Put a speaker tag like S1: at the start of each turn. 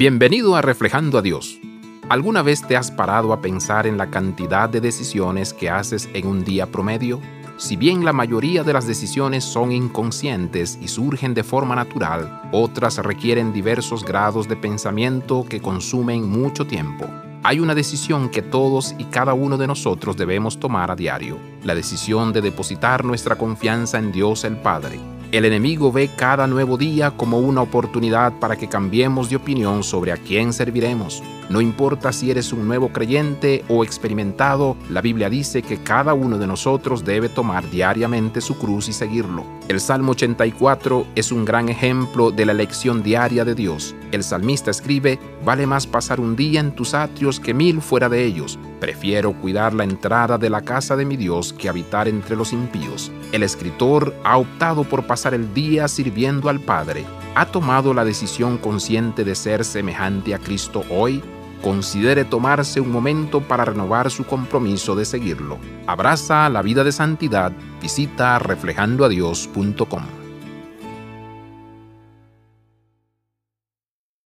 S1: Bienvenido a Reflejando a Dios. ¿Alguna vez te has parado a pensar en la cantidad de decisiones que haces en un día promedio? Si bien la mayoría de las decisiones son inconscientes y surgen de forma natural, otras requieren diversos grados de pensamiento que consumen mucho tiempo. Hay una decisión que todos y cada uno de nosotros debemos tomar a diario, la decisión de depositar nuestra confianza en Dios el Padre el enemigo ve cada nuevo día como una oportunidad para que cambiemos de opinión sobre a quién serviremos. No importa si eres un nuevo creyente o experimentado, la Biblia dice que cada uno de nosotros debe tomar diariamente su cruz y seguirlo. El Salmo 84 es un gran ejemplo de la elección diaria de Dios. El salmista escribe, vale más pasar un día en tus atrios que mil fuera de ellos. Prefiero cuidar la entrada de la casa de mi Dios que habitar entre los impíos. El escritor ha optado por pasar el día sirviendo al Padre. Ha tomado la decisión consciente de ser semejante a Cristo hoy considere tomarse un momento para renovar su compromiso de seguirlo. Abraza la vida de santidad, visita reflejandoadios.com.